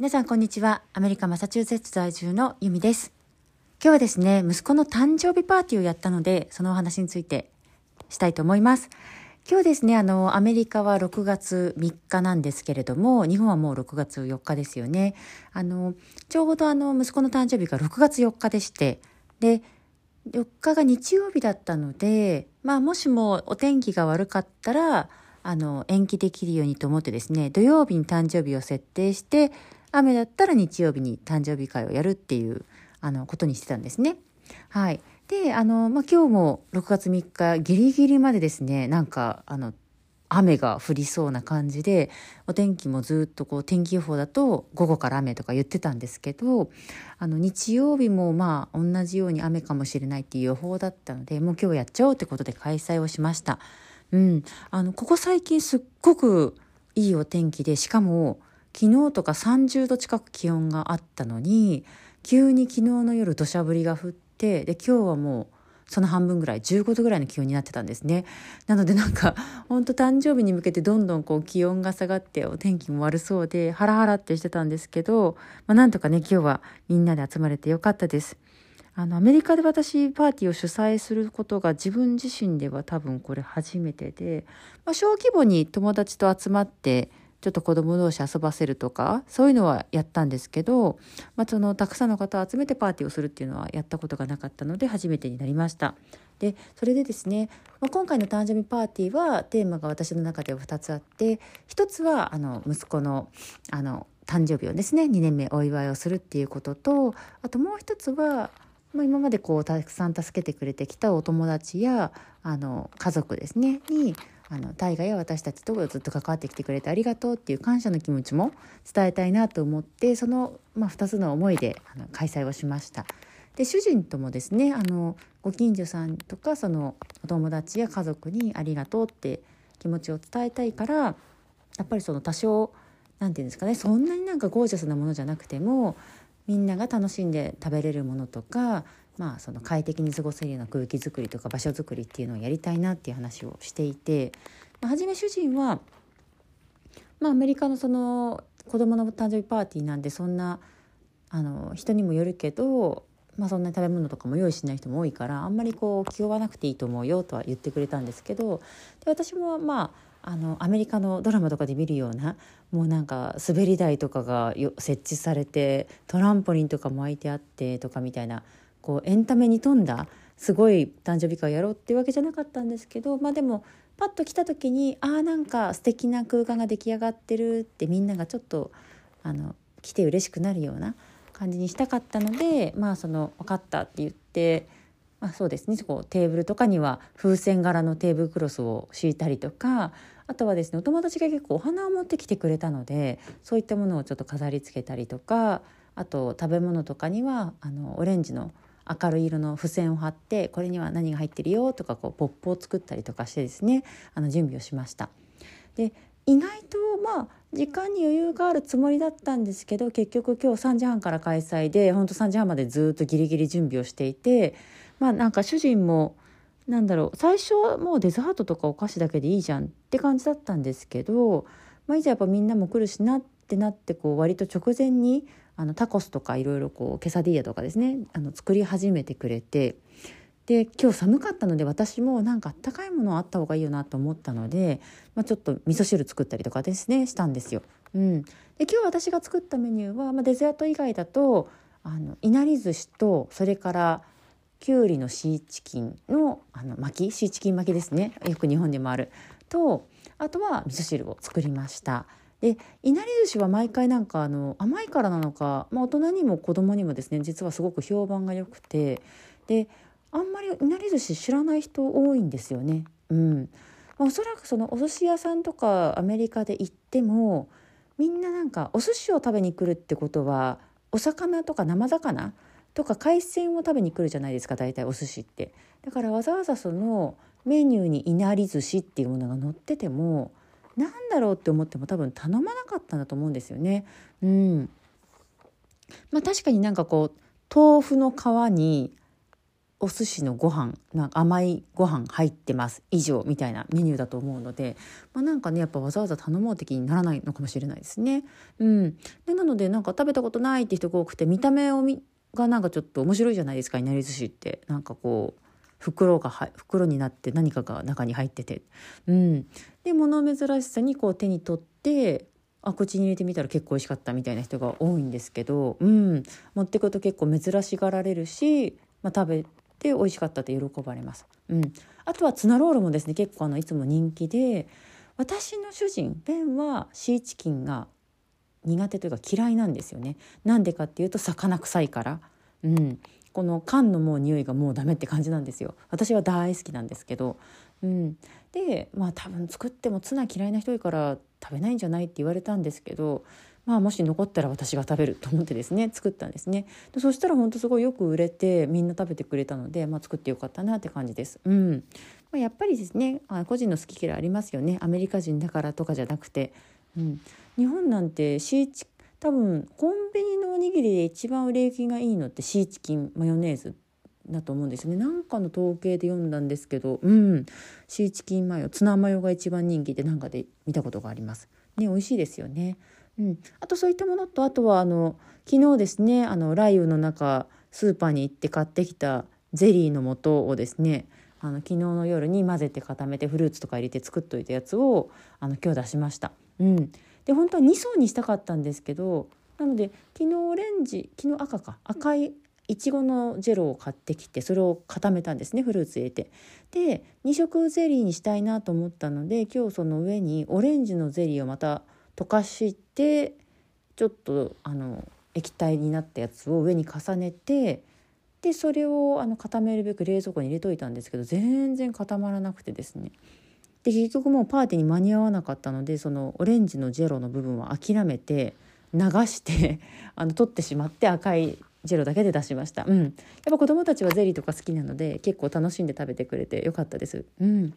皆さんこんにちは。アメリカマサチューセッツ在住のユミです。今日はですね、息子の誕生日パーティーをやったので、そのお話についてしたいと思います。今日ですね、あの、アメリカは6月3日なんですけれども、日本はもう6月4日ですよね。あの、ちょうどあの、息子の誕生日が6月4日でして、で、4日が日曜日だったので、まあもしもお天気が悪かったら、あの、延期できるようにと思ってですね、土曜日に誕生日を設定して、雨だったら日曜日に誕生日会をやるっていうあのことにしてたんですね。はい。で、あの、まあ、今日も6月3日ギリギリまでですね、なんか、あの、雨が降りそうな感じで、お天気もずっとこう天気予報だと午後から雨とか言ってたんですけど、あの日曜日もまあ同じように雨かもしれないっていう予報だったので、もう今日やっちゃおうってことで開催をしました。うん。あの、ここ最近すっごくいいお天気で、しかも昨日とか30度近く気温があったのに急に昨日の夜土砂降りが降ってで今日はもうその半分ぐらい15度ぐらいの気温になってたんですねなのでなんか本当誕生日に向けてどんどんこう気温が下がってお天気も悪そうでハラハラってしてたんですけど、まあ、なんとかね今日はみんなで集まれてよかったです。あのアメリカで私パーティーを主催することが自分自身では多分これ初めてで、まあ、小規模に友達と集まってちょっと子供同士遊ばせるとかそういうのはやったんですけど、まあ、そのたくさんの方を集めてパーティーをするっていうのはやったことがなかったので初めてになりました。でそれでですね、まあ、今回の誕生日パーティーはテーマが私の中では2つあって1つはあの息子のあの誕生日をですね2年目お祝いをするっていうこととあともう一つはまあ、今までこうたくさん助けてくれてきたお友達やあの家族ですねにあの大河や私たちとずっと関わってきてくれてありがとうっていう感謝の気持ちも伝えたいなと思ってその、まあ、2つの思いであの開催をしました。で主人ともですねあのご近所さんとかそのお友達や家族にありがとうって気持ちを伝えたいからやっぱりその多少何て言うんですかねそんなになんかゴージャスなものじゃなくてもみんなが楽しんで食べれるものとかまあ、その快適に過ごせるような空気づくりとか場所づくりっていうのをやりたいなっていう話をしていて、まあ、初め主人は、まあ、アメリカのその子供の誕生日パーティーなんでそんなあの人にもよるけど、まあ、そんなに食べ物とかも用意しない人も多いからあんまりこう気負わなくていいと思うよとは言ってくれたんですけどで私もまああのアメリカのドラマとかで見るようなもうなんか滑り台とかが設置されてトランポリンとかも置いてあってとかみたいなこうエンタメに富んだすごい誕生日会をやろうっていうわけじゃなかったんですけどまあでもパッと来た時にああなんか素敵な空間が出来上がってるってみんながちょっとあの来て嬉しくなるような感じにしたかったのでまあその分かったって言って、まあ、そうですねこうテーブルとかには風船柄のテーブルクロスを敷いたりとかあとはですねお友達が結構お花を持ってきてくれたのでそういったものをちょっと飾り付けたりとかあと食べ物とかにはあのオレンジの明るい色の付箋を貼ってこれには何が入ってるよとかこうポップを作ったりとかしてですねあの準備をしました。で意外とまあ時間に余裕があるつもりだったんですけど結局今日3時半から開催でほんと3時半までずっとギリギリ準備をしていてまあなんか主人もなんだろう最初はもうデザートとかお菓子だけでいいじゃんって感じだったんですけど、まあ、いざやっぱみんなも来るしなってなってこう割と直前にあのタコスとかいろいろこうケサディーヤとかですねあの作り始めてくれてで今日寒かったので私もなんかあったかいものあった方がいいよなと思ったので、まあ、ちょっと味噌汁作ったりとかですねしたんですよ。うん、で今日私が作ったメニューは、まあ、デザート以外だとあのいなり寿司とそれからきゅうりのシーチキンのあの巻きシーチキン巻きですねよく日本でもあるとあとは味噌汁を作りました。でいなり寿司は毎回なんかあの甘いからなのか、まあ、大人にも子供にもですね実はすごく評判が良くてであんまりいなり寿司知らない人多いんですよね。うんまあ、おそらくそのお寿司屋さんとかアメリカで行ってもみんななんかお寿司を食べに来るってことはお魚とか生魚とか海鮮を食べに来るじゃないですか大体お寿司って。だからわざわざそのメニューにいなり寿司っていうものが載ってても何だろうって思っても多分頼まなかったんだと思うんですよね。うん、まあ確かになんかこう豆腐の皮にお寿司のご飯なんか甘いご飯入ってます。以上みたいなメニューだと思うので、まあ、なんかねやっぱわざわざ頼もう的にならないのかもしれないですね。うん、でなのでなんか食べたことないって人が多くて見た目をみがなんかちょっと面白いじゃないですかいなり寿司って。なんかこう袋がは袋になって何かが中に入ってて、うん、で物珍しさにこう手に取ってあ口に入れてみたら結構美味しかったみたいな人が多いんですけど、うん、持ってくと結構珍しがられるし、まあ、食べて美味しかったって喜ばれます。うん、あとはツナロールもですね結構あのいつも人気で私の主人ベンはシーチキンが苦手というか嫌いなんですよね。なんでかっていうと魚臭いから。うん、この缶のもう匂いがもうダメって感じなんですよ私は大好きなんですけど、うん、でまあ多分作ってもツナ嫌いな人いから食べないんじゃないって言われたんですけどまあもし残ったら私が食べると思ってですね作ったんですね。でそしたら本当すごいよく売れてみんな食べてくれたので、まあ、作ってよかったなって感じです。うん。まあ、やっぱりですね個人の好き嫌いありますよね。アメリカ人だからとかじゃなくて、うん、日本なんてシーチ多分コンビニのおにぎりで一番売れ行きがいいのってシーチキンマヨネーズ。だと思うんですよね。なんかの統計で読んだんですけどうん。シーチキンマヨツナマヨが一番人気でなんかで見たことがあります。ね美味しいですよね。うん。あとそういったものとあとはあの昨日ですねあの雷雨の中スーパーに行って買ってきたゼリーの素をですねあの昨日の夜に混ぜて固めてフルーツとか入れて作っといたやつをあの今日出しました。うん、で本当は2層にしたかったんですけどなので昨日オレンジ昨日赤か。赤いいちごのジェロを買ってきてそれを固めたんですねフルーツ入れて。で2色ゼリーにしたいなと思ったので今日その上にオレンジのゼリーをまた溶かしてちょっとあの液体になったやつを上に重ねてでそれをあの固めるべく冷蔵庫に入れといたんですけど全然固まらなくてですね。で結局もうパーティーに間に合わなかったのでそのオレンジのジェロの部分は諦めて流してあの取ってしまって赤いジェロだけで出しました、うん、やっぱ子供たちはゼリーとか好きなので結構楽しんで食べてくれてよかったです、うん、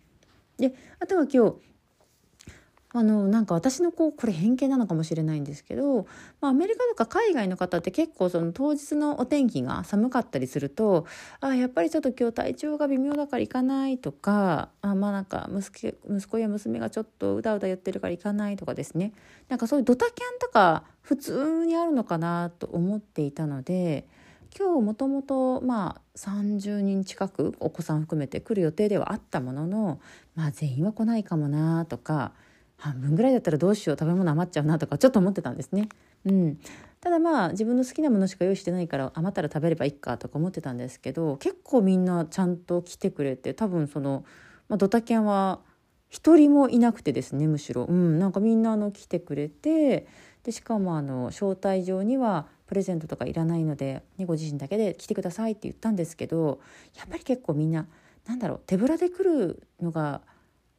であとは今日あのなんか私のこうこれ偏見なのかもしれないんですけど、まあ、アメリカとか海外の方って結構その当日のお天気が寒かったりするとあやっぱりちょっと今日体調が微妙だから行かないとかあまあなんか息子息子や娘がちょっとうだうだ言ってるから行かないとかですね。なんかそういうドタキャンとか普通にあるのかなと思っていたので。今日もともとまあ30人近くお子さん含めて来る予定ではあったもののまあ全員は来ないかもなとか半分ぐらいだったらどうしよう食べ物余っちゃうなとかちょっと思ってたんですね。うん、ただまあ自分の好きなものしか用意してないから余ったら食べればいいかとか思ってたんですけど結構みんなちゃんと来てくれて多分その、まあ、ドタキャンは一人もいなくてですねむしろ、うん、なんかみんなあの来てくれてでしかもあの招待状にはプレゼントとかいらないので、ね、ご自身だけで来てくださいって言ったんですけどやっぱり結構みんななんだろう手ぶらで来るのが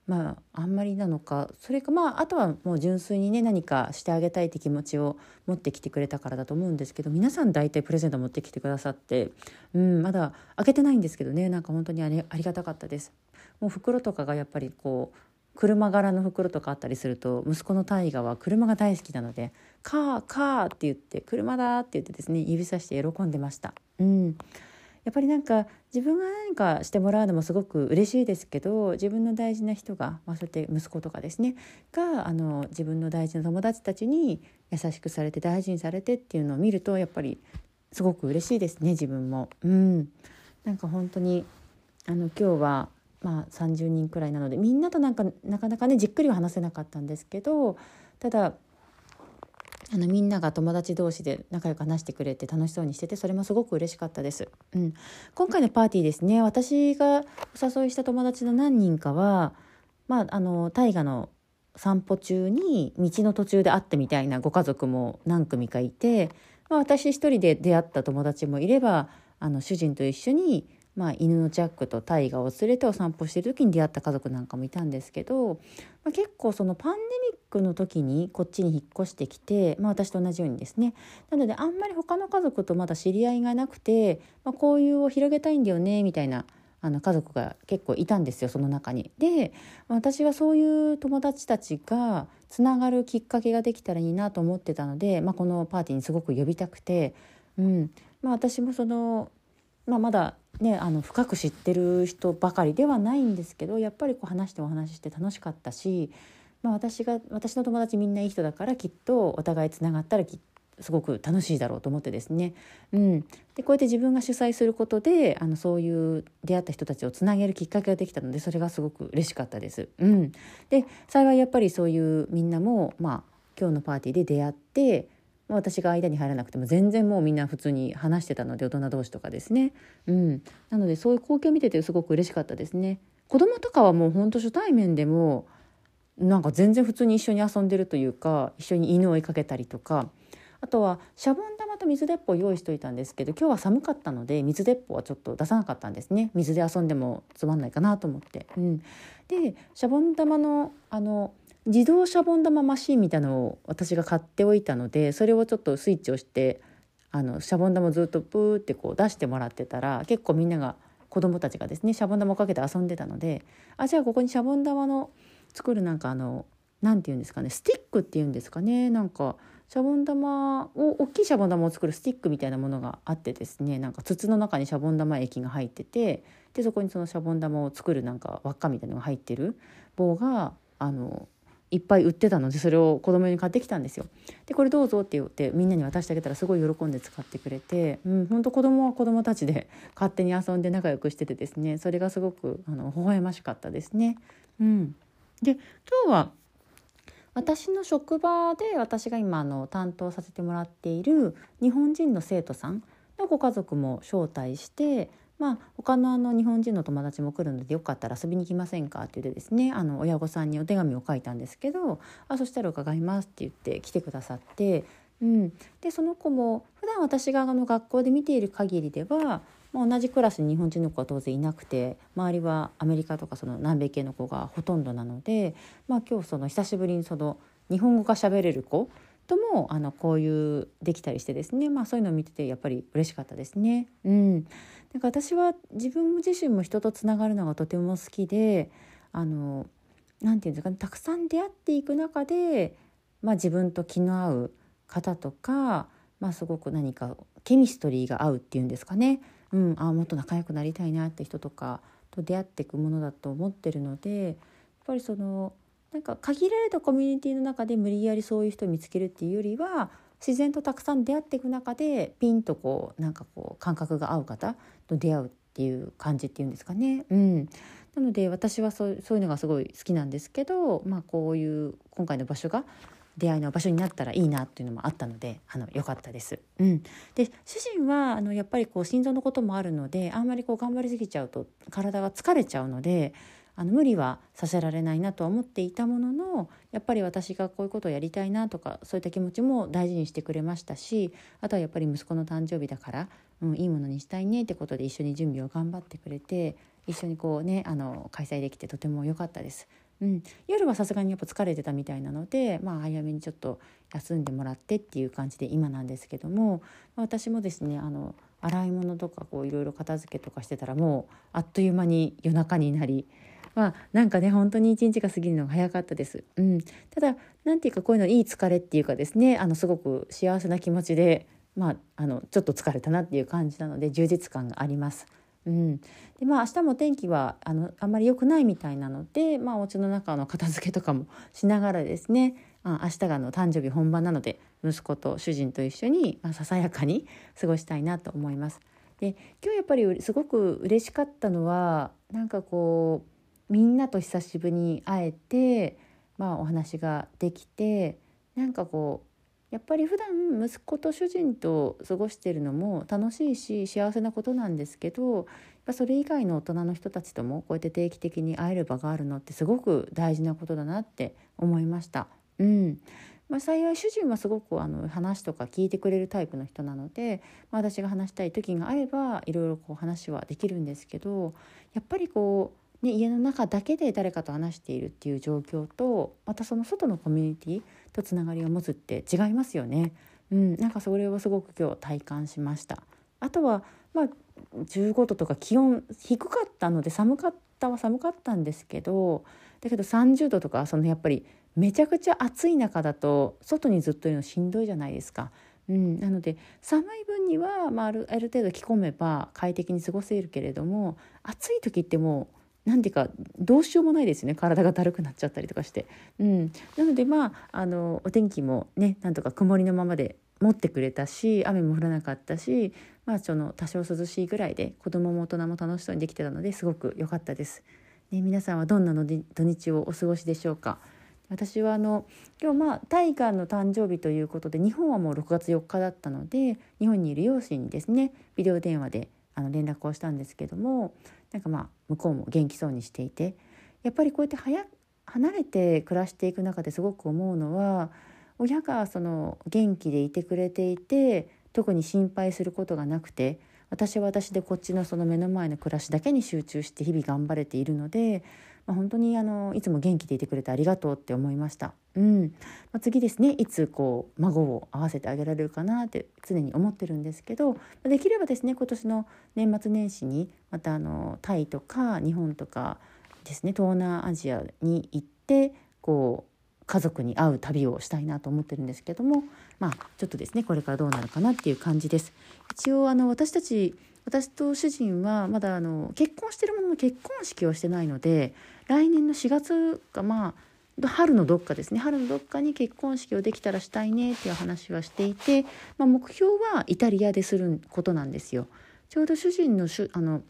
まああんまりなのかそれかまああとはもう純粋にね何かしてあげたいって気持ちを持ってきてくれたからだと思うんですけど皆さん大体プレゼント持ってきてくださって、うん、まだ開けてないんですけどねなんか本当にありありがたかったです。もう袋とかがやっぱりこう車柄の袋とかあったりすると息子の大河は車が大好きなので「カーカー」って言って「車だ」って言ってですね指さして喜んでました。うんやっぱりなんか自分が何かしてもらうのもすごく嬉しいですけど自分の大事な人が、まあ、そうやって息子とかですねがあの自分の大事な友達たちに優しくされて大事にされてっていうのを見るとやっぱりすごく嬉しいですね自分も。うん、なんか本当にあの今日はまあ30人くらいなのでみんなとなんかなかなかねじっくりは話せなかったんですけどただあのみんなが友達同士で仲良く話してくれて楽しそうにしててそれもすごく嬉しかったです、うん、今回のパーティーですね私がお誘いした友達の何人かはまああの大河の散歩中に道の途中で会ってみたいなご家族も何組かいて、まあ、私一人で出会った友達もいればあの主人と一緒にまあ、犬のジャックとタイガを連れてお散歩してる時に出会った家族なんかもいたんですけど、まあ、結構そのパンデミックの時にこっちに引っ越してきて、まあ、私と同じようにですねなのであんまり他の家族とまだ知り合いがなくて、まあ、交友を広げたいんだよねみたいなあの家族が結構いたんですよその中に。で私はそういう友達たちがつながるきっかけができたらいいなと思ってたので、まあ、このパーティーにすごく呼びたくて、うんまあ、私もそのまあ、まだねあの深く知ってる人ばかりではないんですけどやっぱりこう話してお話しして楽しかったし、まあ、私が私の友達みんないい人だからきっとお互いつながったらきすごく楽しいだろうと思ってですね、うん、でこうやって自分が主催することであのそういう出会った人たちをつなげるきっかけができたのでそれがすごく嬉しかったです。うん、で幸いやっぱりそういうみんなも、まあ、今日のパーティーで出会って私が間に入らなくても全然もうみんな普通に話してたので大人同士とかですね、うん、なのでそういう光景見ててすごく嬉しかったですね。子供とかはもうほんと初対面でもなんか全然普通に一緒に遊んでるというか一緒に犬を追いかけたりとか。あとはシャボン玉と水鉄砲を用意しといたんですけど今日は寒かったので水鉄砲はちょっと出さなかったんですね。水で遊んでもつまんないかなと思って。うん、でシャボン玉のあの自動シャボン玉マシンみたいのを私が買っておいたのでそれをちょっとスイッチをしてあのシャボン玉をずっとプーってこう出してもらってたら結構みんなが子供たちがですねシャボン玉をかけて遊んでたのであじゃあここにシャボン玉の作るなんかあの何て言うんですかねスティックっていうんですかねなんかシャボン玉を大きいシャボン玉を作るスティックみたいなものがあってですねなんか筒の中にシャボン玉液が入っててでそこにそのシャボン玉を作るなんか輪っかみたいなのが入ってる棒があのいっぱい売ってたのでそれを子供に買ってきたんですよ。でこれどうぞって言ってみんなに渡してあげたらすごい喜んで使ってくれて、うん、本当子供は子供たちで 勝手に遊んで仲良くしててですねそれがすごくあの微笑ましかったですね。うん、で今日は私の職場で私が今あの担当させてもらっている日本人の生徒さんのご家族も招待してまあ、他のあの日本人の友達も来るのでよかったら遊びに来ませんかって言ってですねあの親御さんにお手紙を書いたんですけど「あそしたら伺います」って言って来てくださって、うん、でその子も普段私があの学校で見ている限りでは、まあ、同じクラスに日本人の子は当然いなくて周りはアメリカとかその南米系の子がほとんどなので、まあ、今日その久しぶりにその日本語が喋れる子ともあの交流できたりしてですね、まあ、そういうのを見ててやっぱり嬉しかったですね。うん、なんか私は自分自身も人とつながるのがとても好きであのなていうんですかねたくさん出会っていく中で、まあ、自分と気の合う方とか、まあ、すごく何かケミストリーが合うっていうんですかね、うん、あもっと仲良くなりたいなって人とかと出会っていくものだと思ってるのでやっぱりそのなんか限られたコミュニティの中で無理やりそういう人を見つけるっていうよりは自然とたくさん出会っていく中でピンとこうなんかこう感覚が合う方と出会うっていう感じっていうんですかね。うん、なので私はそうそういうのがすごい好きなんですけど、まあ、こういう今回の場所が出会いの場所になったらいいなっていうのもあったのであの良かったです。うん、で主人はあのやっぱりこう心臓のこともあるのであんまりこう頑張りすぎちゃうと体が疲れちゃうのであの無理はさせられないなとは思っていたもののやっぱり私がこういうことをやりたいなとかそういった気持ちも大事にしてくれましたしあとはやっぱり息子の誕生日だから、うん、いいものにしたいねってことで一緒に準備を頑張ってくれて一緒にこうねあの開催できてとても良かったです。うん、夜はさすがにやっぱ疲れてたみたいなので、まあ、早めにちょっと休んでもらってっていう感じで今なんですけども、私もですねあの洗い物とかいろいろ片付けとかしてたらもうあっという間に夜中になりまあなんかね本当に一日が過ぎるのが早かったです。うん、ただなんていうかこういうのいい疲れっていうかですねあのすごく幸せな気持ちでまああのちょっと疲れたなっていう感じなので充実感があります。うん、でまあ明日も天気はあのあんまり良くないみたいなので、まあ、お家の中の片付けとかもしながらですねあ明日がの誕生日本番なので息子と主人と一緒に、まあ、ささやかに過ごしたいなと思います。で今日やっぱりすごく嬉しかったのはなんかこうみんなと久しぶりに会えて、まあ、お話ができてなんかこうやっぱり普段息子と主人と過ごしてるのも楽しいし幸せなことなんですけどやっぱそれ以外の大人の人たちともこうやって定期的に会える場があるのってすごく大事なことだなって思いました。うんまあ、幸い主人はすごくあの話とか聞いてくれるタイプの人なので、まあ、私が話したい時があればいろいろこう話はできるんですけどやっぱりこうね、家の中だけで誰かと話しているっていう状況とまたその外のコミュニティとつながりを持つって違いますよね。うん、なんかそれをすごく今日体感しました。あとはまあ15度とか気温低かったので寒かったは寒かったんですけどだけど30度とかそのやっぱりめちゃくちゃ暑い中だと外にずっといるのしんどいじゃないですか。うん、なので寒い分には、まあ、あるある程度着込めば快適に過ごせるけれども暑い時ってもう何ていうかどうしようもないですね体がだるくなっちゃったりとかして、うん、なのでまああのお天気もねなんとか曇りのままで持ってくれたし雨も降らなかったし、まあ、その多少涼しいぐらいで子供も大人も楽しそうにできてたのですごく良かったです。ね、皆さんはどんなの土日をお過ごしでしょうか。私はあの今日まあタイガーの誕生日ということで日本はもう6月4日だったので日本にいる両親にですねビデオ電話であの連絡をしたんですけどもなんかまあ向こうも元気そうにしていてやっぱりこうやって早離れて暮らしていく中ですごく思うのは親がその元気でいてくれていて特に心配することがなくて私は私でこっちのその目の前の暮らしだけに集中して日々頑張れているのでまあ、本当にあのいつも元気でいてくれてありがとうって思いました。うんまあ、次ですねいつこう孫を会わせてあげられるかなって常に思ってるんですけどできればですね今年の年末年始にまたあのタイとか日本とかですね東南アジアに行ってこう家族に会う旅をしたいなと思ってるんですけどもまあちょっとですねこれからどうなるかなっていう感じです。一応あの私たち私と主人はまだあの結婚してるものの結婚式をしてないので来年の4月かまあ春のどっかですね春のどっかに結婚式をできたらしたいねっていう話はしていて、まあ、目標はイタリアですることなんですよ。ちょうど主人のあの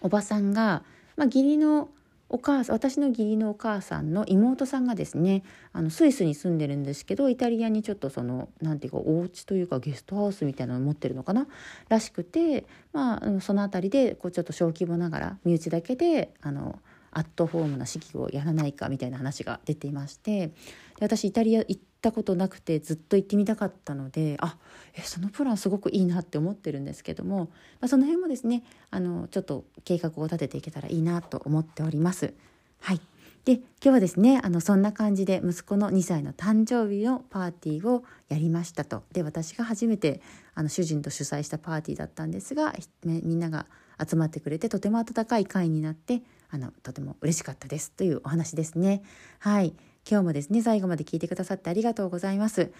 おばさんが、まあ、義理のお母さん私の義理のお母さんの妹さんがですねあのスイスに住んでるんですけどイタリアにちょっとその何て言うかお家というかゲストハウスみたいなのを持ってるのかな？らしくてまあその辺りでこうちょっと小規模ながら身内だけであのアットホームな式をやらないかみたいな話が出ていましてで私イタリア行ったことなくてずっと行ってみたかったのであえそのプランすごくいいなって思ってるんですけども、まあ、その辺もですねあのちょっと計画を立てていけたらいいなと思っております。はいで今日はですねあのそんな感じで息子の2歳の誕生日のパーティーをやりましたとで私が初めてあの主人と主催したパーティーだったんですがみんなが集まってくれてとても温かい会になってあのとても嬉しかったですというお話ですね。はい今日もですね最後まで聞いてくださってありがとうございます。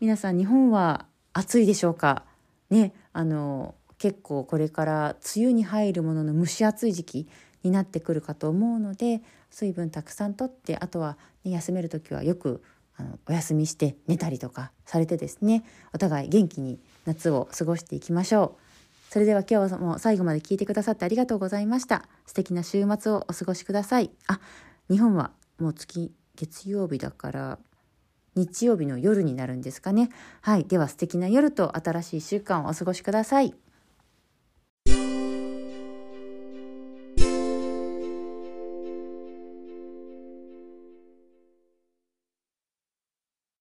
皆さん日本は暑いでしょうか？ねあの結構これから梅雨に入るものの蒸し暑い時期になってくるかと思うので水分たくさんとってあとは、ね、休める時はよくあのお休みして寝たりとかされてですねお互い元気に夏を過ごしていきましょう。それでは今日も最後まで聞いてくださってありがとうございました。素敵な週末をお過ごしください。あ、日本はもう月月曜日だから日曜日の夜になるんですかね。はい。では素敵な夜と新しい1週間をお過ごしください。